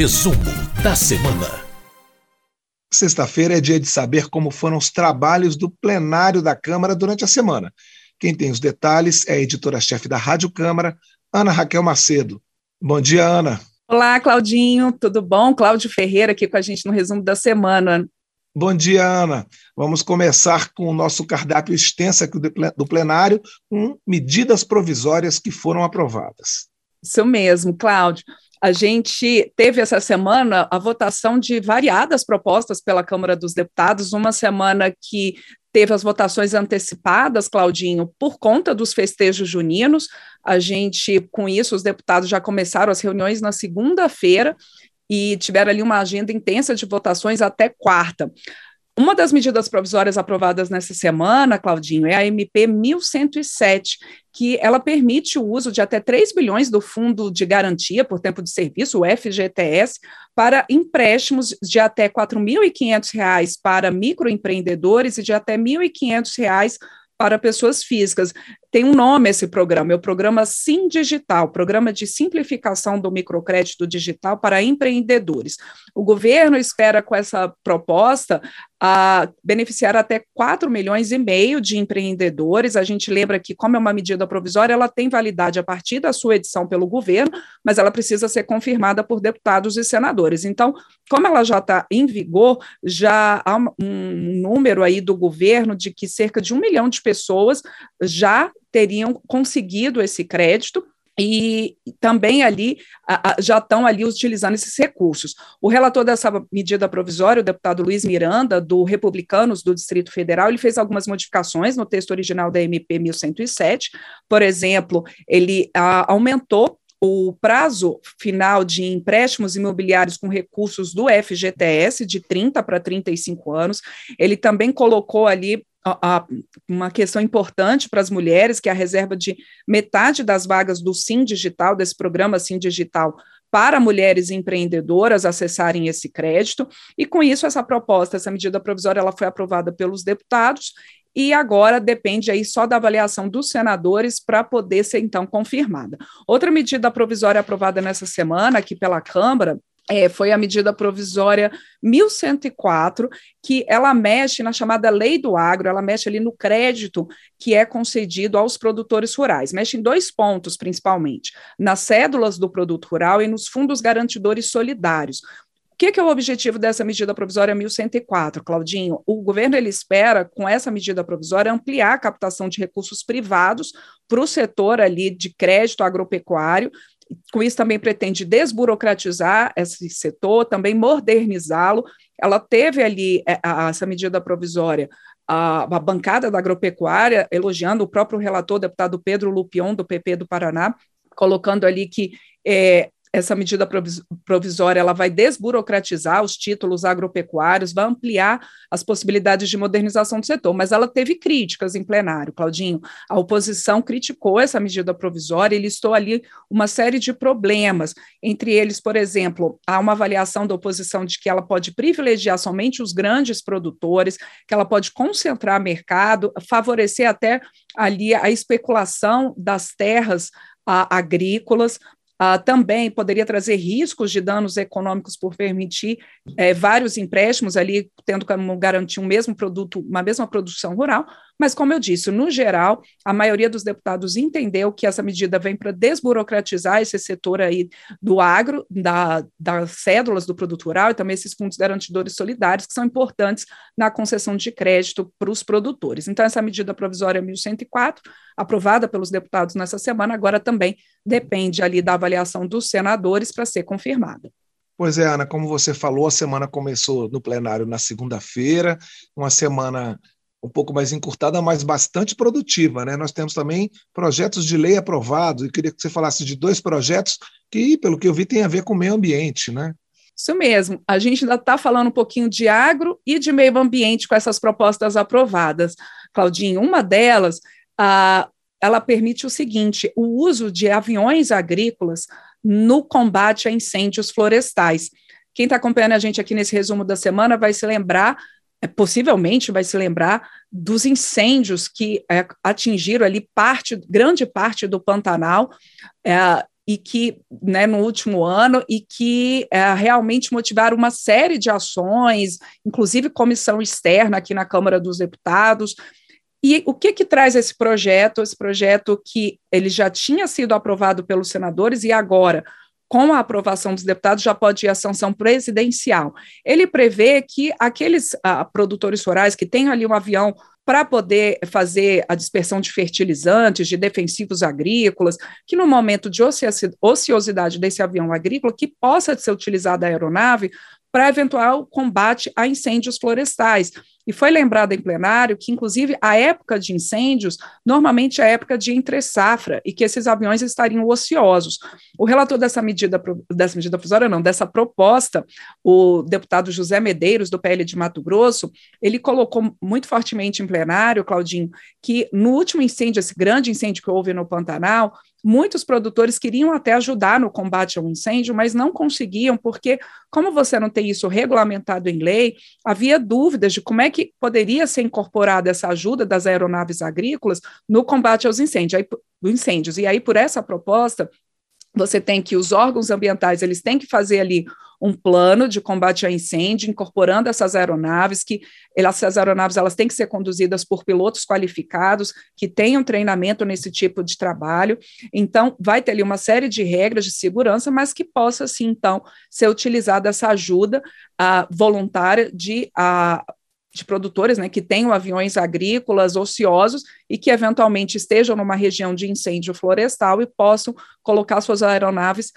Resumo da semana. Sexta-feira é dia de saber como foram os trabalhos do plenário da Câmara durante a semana. Quem tem os detalhes é a editora-chefe da Rádio Câmara, Ana Raquel Macedo. Bom dia, Ana. Olá, Claudinho, tudo bom? Cláudio Ferreira aqui com a gente no resumo da semana. Bom dia, Ana. Vamos começar com o nosso cardápio extenso aqui do plenário, com medidas provisórias que foram aprovadas. Isso mesmo, Cláudio. A gente teve essa semana a votação de variadas propostas pela Câmara dos Deputados, uma semana que teve as votações antecipadas, Claudinho, por conta dos festejos juninos. A gente, com isso, os deputados já começaram as reuniões na segunda-feira e tiveram ali uma agenda intensa de votações até quarta. Uma das medidas provisórias aprovadas nessa semana, Claudinho, é a MP 1107, que ela permite o uso de até 3 bilhões do Fundo de Garantia por Tempo de Serviço, o FGTS, para empréstimos de até R$ 4.500 para microempreendedores e de até R$ 1.500 para pessoas físicas. Tem um nome esse programa, é o programa Sim Digital, Programa de Simplificação do Microcrédito Digital para Empreendedores. O governo espera, com essa proposta, a beneficiar até 4 milhões e meio de empreendedores. A gente lembra que, como é uma medida provisória, ela tem validade a partir da sua edição pelo governo, mas ela precisa ser confirmada por deputados e senadores. Então, como ela já está em vigor, já há um número aí do governo de que cerca de um milhão de pessoas já teriam conseguido esse crédito e também ali já estão ali utilizando esses recursos. O relator dessa medida provisória, o deputado Luiz Miranda, do Republicanos do Distrito Federal, ele fez algumas modificações no texto original da MP 1107. Por exemplo, ele a, aumentou o prazo final de empréstimos imobiliários com recursos do FGTS de 30 para 35 anos. Ele também colocou ali a, uma questão importante para as mulheres, que é a reserva de metade das vagas do Sim Digital, desse programa Sim Digital, para mulheres empreendedoras acessarem esse crédito, e com isso essa proposta, essa medida provisória, ela foi aprovada pelos deputados e agora depende aí só da avaliação dos senadores para poder ser então confirmada. Outra medida provisória aprovada nessa semana aqui pela Câmara é, foi a medida provisória 1104, que ela mexe na chamada lei do agro, ela mexe ali no crédito que é concedido aos produtores rurais. Mexe em dois pontos, principalmente: nas cédulas do produto rural e nos fundos garantidores solidários. O que, que é o objetivo dessa medida provisória 1104, Claudinho? O governo ele espera, com essa medida provisória, ampliar a captação de recursos privados para o setor ali de crédito agropecuário com isso também pretende desburocratizar esse setor, também modernizá-lo. Ela teve ali é, essa medida provisória, a, a, bancada da agropecuária, elogiando o próprio relator, deputado Pedro Lupion, do PP do Paraná, colocando ali que é, essa medida provisória ela vai desburocratizar os títulos agropecuários, vai ampliar as possibilidades de modernização do setor, mas ela teve críticas em plenário, Claudinho. A oposição criticou essa medida provisória e listou ali uma série de problemas, entre eles, por exemplo, há uma avaliação da oposição de que ela pode privilegiar somente os grandes produtores, que ela pode concentrar mercado, favorecer até ali a especulação das terras agrícolas, Uh, também poderia trazer riscos de danos econômicos por permitir é, vários empréstimos ali, tendo como garantir um mesmo produto, uma mesma produção rural, mas como eu disse, no geral, a maioria dos deputados entendeu que essa medida vem para desburocratizar esse setor aí do agro, da, das cédulas do produto rural e também esses fundos garantidores solidários, que são importantes na concessão de crédito para os produtores. Então, essa medida provisória 1104, aprovada pelos deputados nessa semana, agora também depende ali da avaliação dos senadores para ser confirmada. Pois é, Ana, como você falou, a semana começou no plenário na segunda-feira, uma semana um pouco mais encurtada, mas bastante produtiva. Né? Nós temos também projetos de lei aprovados, e queria que você falasse de dois projetos que, pelo que eu vi, tem a ver com o meio ambiente. Né? Isso mesmo. A gente ainda está falando um pouquinho de agro e de meio ambiente com essas propostas aprovadas. Claudinho, uma delas, a, ela permite o seguinte: o uso de aviões agrícolas no combate a incêndios florestais. Quem está acompanhando a gente aqui nesse resumo da semana vai se lembrar possivelmente vai se lembrar dos incêndios que é, atingiram ali parte, grande parte do Pantanal, é, e que, né, no último ano, e que é, realmente motivaram uma série de ações, inclusive comissão externa aqui na Câmara dos Deputados. E o que que traz esse projeto? Esse projeto que ele já tinha sido aprovado pelos senadores e agora com a aprovação dos deputados, já pode ir à sanção presidencial. Ele prevê que aqueles ah, produtores rurais que têm ali um avião para poder fazer a dispersão de fertilizantes, de defensivos agrícolas, que no momento de ociosidade desse avião agrícola, que possa ser utilizada a aeronave para eventual combate a incêndios florestais. E foi lembrado em plenário que, inclusive, a época de incêndios normalmente é a época de entre-safra e que esses aviões estariam ociosos. O relator dessa medida, dessa medida provisória, não, dessa proposta, o deputado José Medeiros, do PL de Mato Grosso, ele colocou muito fortemente em plenário, Claudinho, que no último incêndio, esse grande incêndio que houve no Pantanal, Muitos produtores queriam até ajudar no combate ao incêndio, mas não conseguiam, porque, como você não tem isso regulamentado em lei, havia dúvidas de como é que poderia ser incorporada essa ajuda das aeronaves agrícolas no combate aos incêndios. Aí, incêndios. E aí, por essa proposta, você tem que os órgãos ambientais eles têm que fazer ali um plano de combate a incêndio, incorporando essas aeronaves, que essas aeronaves elas têm que ser conduzidas por pilotos qualificados, que tenham treinamento nesse tipo de trabalho. Então, vai ter ali uma série de regras de segurança, mas que possa, sim, então, ser utilizada essa ajuda uh, voluntária de uh, de produtores né, que tenham aviões agrícolas ociosos e que eventualmente estejam numa região de incêndio florestal e possam colocar suas aeronaves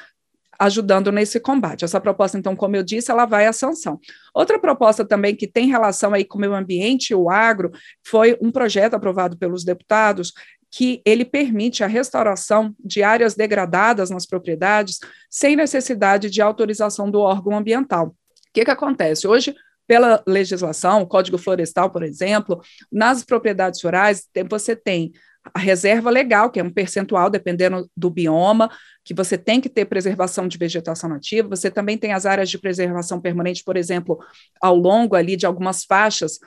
ajudando nesse combate. Essa proposta, então, como eu disse, ela vai à sanção. Outra proposta também que tem relação aí com o meio ambiente e o agro foi um projeto aprovado pelos deputados que ele permite a restauração de áreas degradadas nas propriedades sem necessidade de autorização do órgão ambiental. O que, que acontece? Hoje, pela legislação, o Código Florestal, por exemplo, nas propriedades rurais, você tem a reserva legal, que é um percentual, dependendo do bioma, que você tem que ter preservação de vegetação nativa, você também tem as áreas de preservação permanente, por exemplo, ao longo ali de algumas faixas,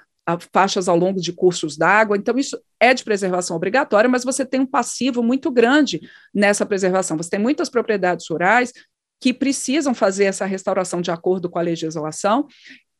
faixas ao longo de cursos d'água, então isso é de preservação obrigatória, mas você tem um passivo muito grande nessa preservação, você tem muitas propriedades rurais que precisam fazer essa restauração de acordo com a legislação,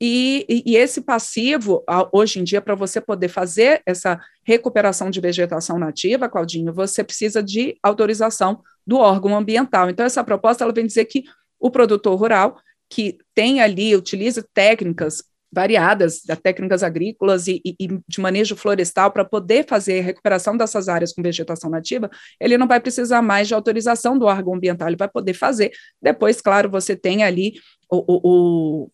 e, e, esse passivo, hoje em dia, para você poder fazer essa recuperação de vegetação nativa, Claudinho, você precisa de autorização do órgão ambiental. Então, essa proposta ela vem dizer que o produtor rural, que tem ali, utiliza técnicas variadas, técnicas agrícolas e, e, e de manejo florestal para poder fazer a recuperação dessas áreas com vegetação nativa, ele não vai precisar mais de autorização do órgão ambiental, ele vai poder fazer. Depois, claro, você tem ali o, o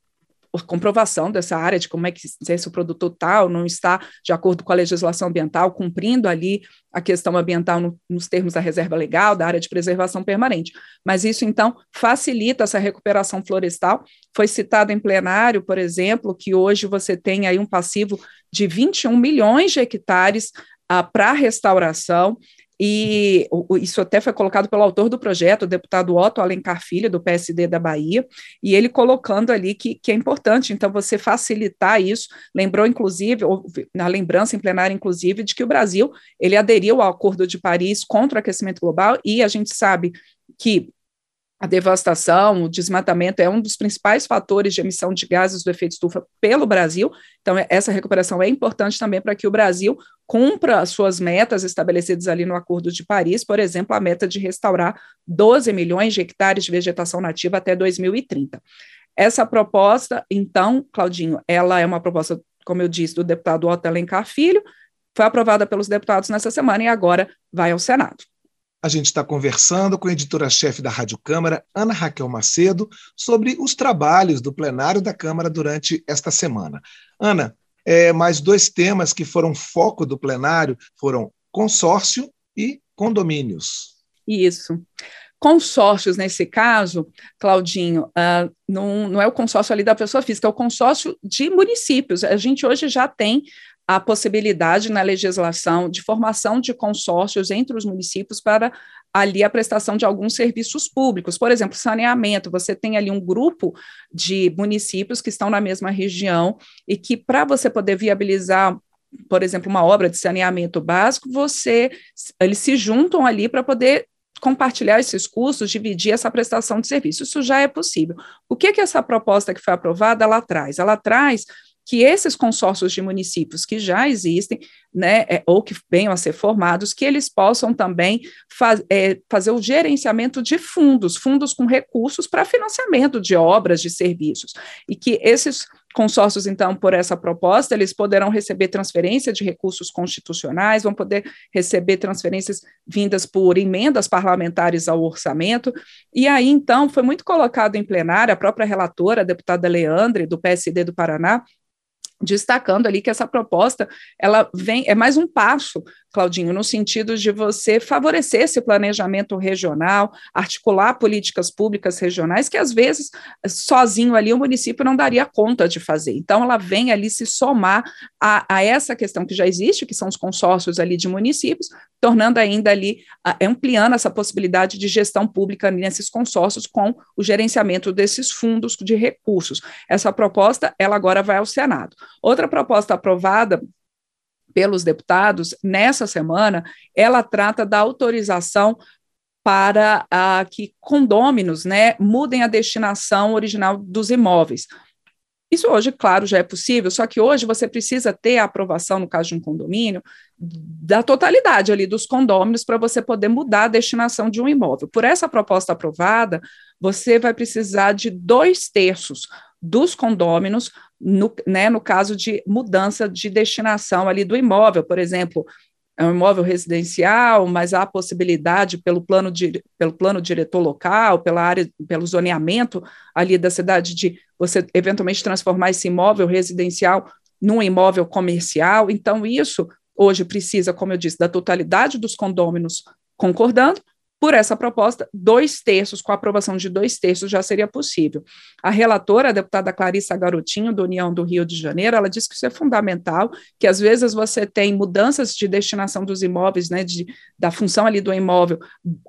comprovação dessa área, de como é que se o produtor tal não está de acordo com a legislação ambiental, cumprindo ali a questão ambiental no, nos termos da reserva legal, da área de preservação permanente. Mas isso, então, facilita essa recuperação florestal. Foi citado em plenário, por exemplo, que hoje você tem aí um passivo de 21 milhões de hectares ah, para restauração, e isso até foi colocado pelo autor do projeto, o deputado Otto Alencar Filho, do PSD da Bahia, e ele colocando ali que, que é importante, então, você facilitar isso, lembrou, inclusive, na lembrança em plenário, inclusive, de que o Brasil, ele aderiu ao Acordo de Paris contra o aquecimento global, e a gente sabe que a devastação, o desmatamento é um dos principais fatores de emissão de gases do efeito estufa pelo Brasil. Então, é, essa recuperação é importante também para que o Brasil cumpra as suas metas estabelecidas ali no Acordo de Paris, por exemplo, a meta de restaurar 12 milhões de hectares de vegetação nativa até 2030. Essa proposta, então, Claudinho, ela é uma proposta, como eu disse, do deputado Otto Alencar Filho, foi aprovada pelos deputados nessa semana e agora vai ao Senado. A gente está conversando com a editora-chefe da Rádio Câmara, Ana Raquel Macedo, sobre os trabalhos do plenário da Câmara durante esta semana. Ana, é, mais dois temas que foram foco do plenário foram consórcio e condomínios. Isso. Consórcios, nesse caso, Claudinho, uh, não, não é o consórcio ali da pessoa física, é o consórcio de municípios. A gente hoje já tem a possibilidade na legislação de formação de consórcios entre os municípios para ali a prestação de alguns serviços públicos. Por exemplo, saneamento, você tem ali um grupo de municípios que estão na mesma região e que para você poder viabilizar por exemplo, uma obra de saneamento básico, você eles se juntam ali para poder compartilhar esses custos, dividir essa prestação de serviço. Isso já é possível. O que que essa proposta que foi aprovada ela traz? Ela traz que esses consórcios de municípios que já existem, né, é, ou que venham a ser formados, que eles possam também faz, é, fazer o gerenciamento de fundos, fundos com recursos para financiamento de obras, de serviços, e que esses consórcios, então, por essa proposta, eles poderão receber transferência de recursos constitucionais, vão poder receber transferências vindas por emendas parlamentares ao orçamento, e aí, então, foi muito colocado em plenário, a própria relatora, a deputada Leandre, do PSD do Paraná, destacando ali que essa proposta ela vem é mais um passo Claudinho, no sentido de você favorecer esse planejamento regional, articular políticas públicas regionais que às vezes sozinho ali o município não daria conta de fazer. Então ela vem ali se somar a, a essa questão que já existe, que são os consórcios ali de municípios, tornando ainda ali ampliando essa possibilidade de gestão pública nesses consórcios com o gerenciamento desses fundos de recursos. Essa proposta ela agora vai ao Senado. Outra proposta aprovada pelos deputados nessa semana, ela trata da autorização para uh, que condôminos né, mudem a destinação original dos imóveis. Isso hoje, claro, já é possível, só que hoje você precisa ter a aprovação, no caso de um condomínio, da totalidade ali dos condôminos para você poder mudar a destinação de um imóvel. Por essa proposta aprovada, você vai precisar de dois terços dos condôminos no, né, no caso de mudança de destinação ali do imóvel, por exemplo, é um imóvel residencial, mas há a possibilidade pelo plano, de, pelo plano diretor local, pela área, pelo zoneamento ali da cidade de você eventualmente transformar esse imóvel residencial num imóvel comercial. Então, isso hoje precisa, como eu disse, da totalidade dos condôminos concordando, por essa proposta, dois terços, com a aprovação de dois terços, já seria possível. A relatora, a deputada Clarissa Garotinho, do União do Rio de Janeiro, ela disse que isso é fundamental, que às vezes você tem mudanças de destinação dos imóveis, né, de, da função ali do imóvel,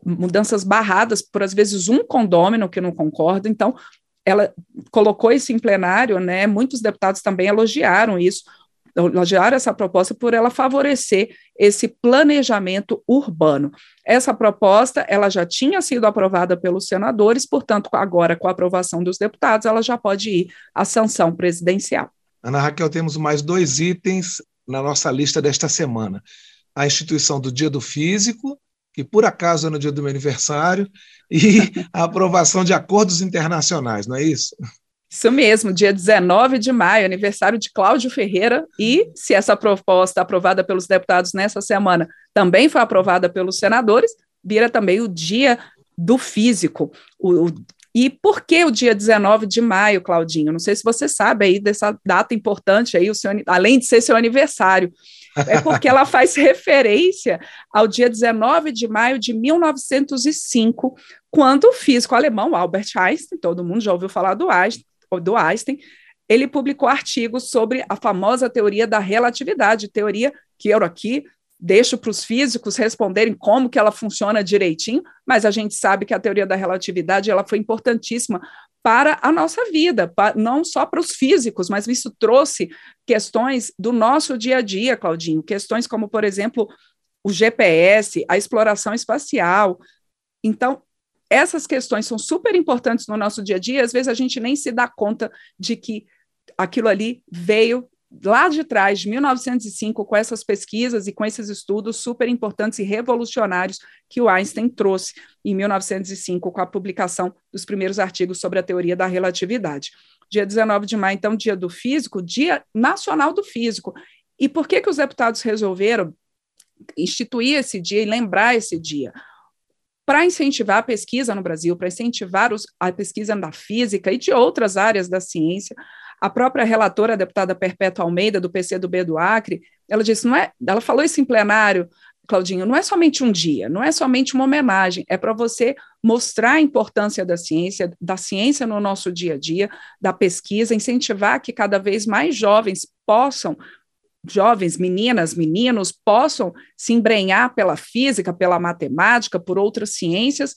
mudanças barradas por, às vezes, um condômino que não concorda, então, ela colocou isso em plenário, né, muitos deputados também elogiaram isso, elogiar essa proposta por ela favorecer esse planejamento urbano. Essa proposta, ela já tinha sido aprovada pelos senadores, portanto, agora com a aprovação dos deputados, ela já pode ir à sanção presidencial. Ana Raquel, temos mais dois itens na nossa lista desta semana. A instituição do Dia do Físico, que por acaso é no dia do meu aniversário, e a aprovação de acordos internacionais, não é isso? Isso mesmo, dia 19 de maio, aniversário de Cláudio Ferreira, e se essa proposta aprovada pelos deputados nessa semana também foi aprovada pelos senadores, vira também o dia do físico. O, o, e por que o dia 19 de maio, Claudinho? Não sei se você sabe aí dessa data importante aí, o seu, além de ser seu aniversário. É porque ela faz referência ao dia 19 de maio de 1905, quando o físico alemão Albert Einstein, todo mundo já ouviu falar do Einstein, do Einstein, ele publicou artigos sobre a famosa teoria da relatividade, teoria que eu aqui deixo para os físicos responderem como que ela funciona direitinho, mas a gente sabe que a teoria da relatividade ela foi importantíssima para a nossa vida, para, não só para os físicos, mas isso trouxe questões do nosso dia a dia, Claudinho, questões como, por exemplo, o GPS, a exploração espacial. Então, essas questões são super importantes no nosso dia a dia, às vezes a gente nem se dá conta de que aquilo ali veio lá de trás, de 1905, com essas pesquisas e com esses estudos super importantes e revolucionários que o Einstein trouxe em 1905, com a publicação dos primeiros artigos sobre a teoria da relatividade. Dia 19 de maio, então, dia do físico, dia nacional do físico. E por que, que os deputados resolveram instituir esse dia e lembrar esse dia? Para incentivar a pesquisa no Brasil, para incentivar os, a pesquisa da física e de outras áreas da ciência. A própria relatora, a deputada Perpétua Almeida, do PCdoB do Acre, ela disse, não é, ela falou isso em plenário, Claudinho, não é somente um dia, não é somente uma homenagem, é para você mostrar a importância da ciência, da ciência no nosso dia a dia, da pesquisa, incentivar que cada vez mais jovens possam jovens, meninas, meninos possam se embrenhar pela física, pela matemática, por outras ciências,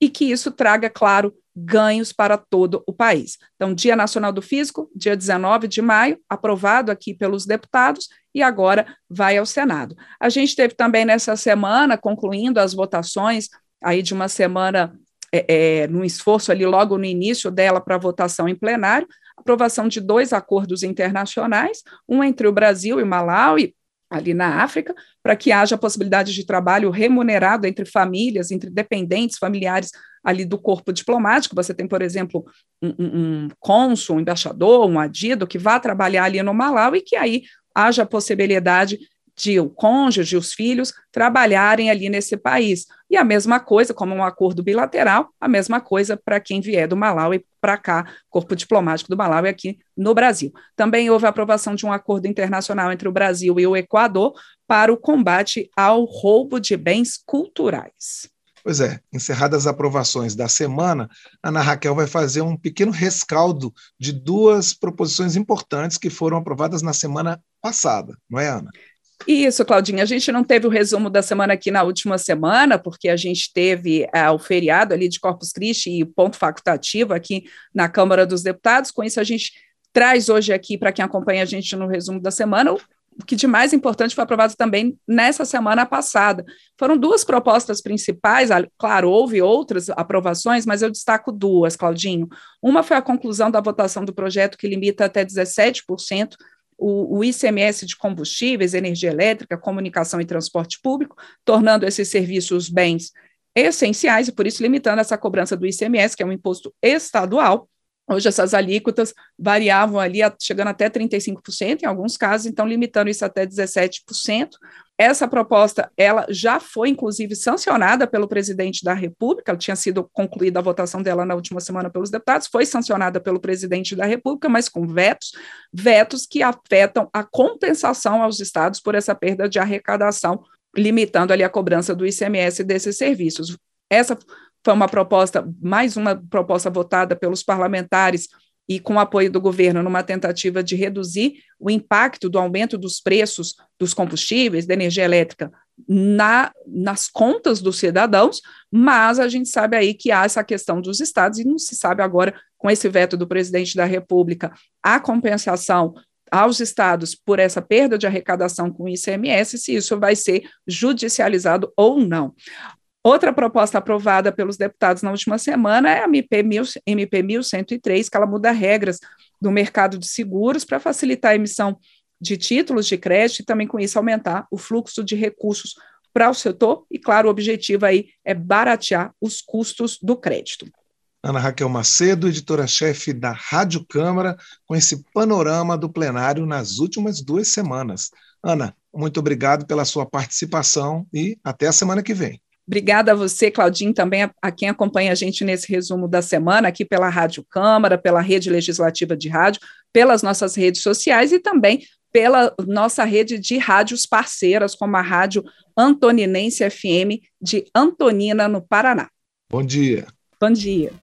e que isso traga, claro, ganhos para todo o país. Então, Dia Nacional do Físico, dia 19 de maio, aprovado aqui pelos deputados e agora vai ao Senado. A gente teve também nessa semana, concluindo as votações aí de uma semana é, é, num esforço ali logo no início dela para votação em plenário, aprovação de dois acordos internacionais, um entre o Brasil e Malawi, ali na África, para que haja possibilidade de trabalho remunerado entre famílias, entre dependentes familiares ali do corpo diplomático. Você tem, por exemplo, um, um, cônsul, um embaixador, um adido que vá trabalhar ali no Malawi e que aí haja possibilidade de o cônjuge, os filhos, trabalharem ali nesse país. E a mesma coisa, como um acordo bilateral, a mesma coisa para quem vier do Malawi para cá, corpo diplomático do Malawi aqui no Brasil. Também houve a aprovação de um acordo internacional entre o Brasil e o Equador para o combate ao roubo de bens culturais. Pois é, encerradas as aprovações da semana, Ana Raquel vai fazer um pequeno rescaldo de duas proposições importantes que foram aprovadas na semana passada, não é, Ana? Isso, Claudinha. A gente não teve o resumo da semana aqui na última semana, porque a gente teve uh, o feriado ali de Corpus Christi e ponto facultativo aqui na Câmara dos Deputados. Com isso, a gente traz hoje aqui, para quem acompanha a gente no resumo da semana, o que de mais importante foi aprovado também nessa semana passada. Foram duas propostas principais, claro, houve outras aprovações, mas eu destaco duas, Claudinho. Uma foi a conclusão da votação do projeto que limita até 17% o, o, ICMS de combustíveis, energia elétrica, comunicação e transporte público, tornando esses serviços bens essenciais e, por isso, limitando essa cobrança do ICMS, que é um imposto estadual. Hoje, essas alíquotas variavam ali, chegando até 35%, em alguns casos, então, limitando isso até 17%. Essa proposta, ela já foi, inclusive, sancionada pelo presidente da República, ela tinha sido concluída a votação dela na última semana pelos deputados, foi sancionada pelo presidente da República, mas com vetos, vetos que afetam a compensação aos estados por essa perda de arrecadação, limitando ali a cobrança do ICMS desses serviços. Essa foi uma proposta, mais uma proposta votada pelos parlamentares e com o apoio do governo numa tentativa de reduzir o impacto do aumento dos preços dos combustíveis, da energia elétrica na, nas contas dos cidadãos, mas a gente sabe aí que há essa questão dos estados e não se sabe agora, com esse veto do presidente da República, a compensação aos estados por essa perda de arrecadação com o ICMS, se isso vai ser judicializado ou não. Outra proposta aprovada pelos deputados na última semana é a MP, 1000, MP 1103, que ela muda regras do mercado de seguros para facilitar a emissão de títulos de crédito e também com isso aumentar o fluxo de recursos para o setor e, claro, o objetivo aí é baratear os custos do crédito. Ana Raquel Macedo, editora-chefe da Rádio Câmara, com esse panorama do plenário nas últimas duas semanas. Ana, muito obrigado pela sua participação e até a semana que vem. Obrigada a você, Claudinho, também a, a, quem acompanha a gente nesse resumo da semana, aqui pela Rádio Câmara, pela Rede Legislativa de Rádio, pelas nossas redes sociais e também pela nossa rede de rádios parceiras, como a Rádio Antoninense FM de Antonina, no Paraná. Bom dia. Bom dia.